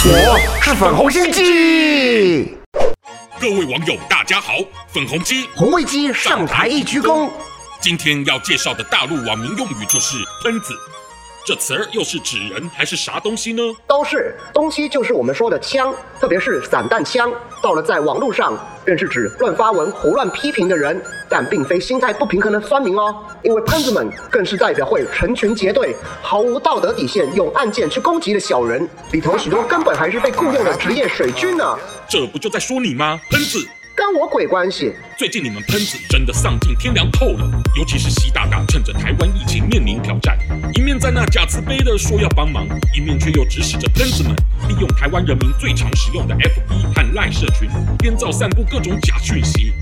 是粉红心机。各位网友，大家好，粉红鸡红卫鸡上台一鞠躬。今天要介绍的大陆网民用语就是“喷子”。这词儿又是指人还是啥东西呢？都是东西，就是我们说的枪，特别是散弹枪。到了在网络上，便是指乱发文、胡乱批评的人，但并非心态不平衡的酸民哦。因为喷子们更是代表会成群结队、毫无道德底线用案件去攻击的小人，里头许多根本还是被雇佣的职业水军呢、啊。这不就在说你吗？喷子。跟我鬼关系？最近你们喷子真的丧尽天良透了，尤其是习大大趁着台湾疫情面临挑战，一面在那假慈悲的说要帮忙，一面却又指使着喷子们利用台湾人民最常使用的 FB 和 LINE 社群，编造散布各种假讯息，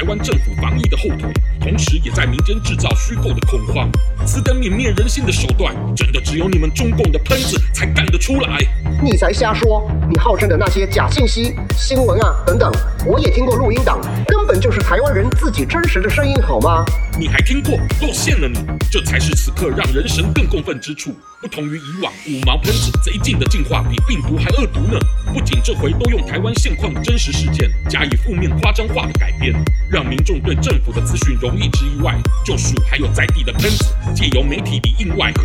台湾政府防疫的后腿，同时也在民间制造虚构的恐慌。此等泯灭人性的手段，真的只有你们中共的喷子才干得出来。你才瞎说！你号称的那些假信息、新闻啊等等。我也听过录音档，根本就是台湾人自己真实的声音，好吗？你还听过？露馅了你！这才是此刻让人神更共愤之处。不同于以往五毛喷子贼进的进化比病毒还恶毒呢。不仅这回都用台湾现况的真实事件加以负面夸张化的改编，让民众对政府的资讯容易之一外，就属还有在地的喷子借由媒体里应外合，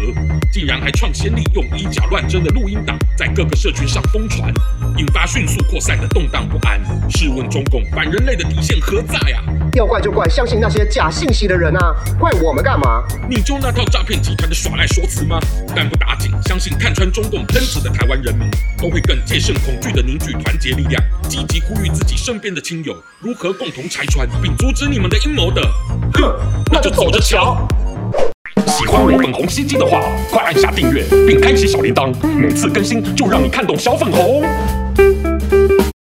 竟然还创先例用以假乱真的录音档在各个社群上疯传，引发迅速扩散的动荡不安。试问中共反人类的底线何在啊？要怪就怪相信那些假信息的人啊！怪我们干嘛？你就那套诈骗集团的耍赖说辞吗？但不打紧，相信看穿中共喷子的台湾人民都会更戒慎恐惧的凝聚团结力量，积极呼吁自己身边的亲友如何共同拆穿并阻止你们的阴谋的。哼，那就走着瞧。喜欢我粉红心机的话，快按下订阅并开启小铃铛，每次更新就让你看懂小粉红。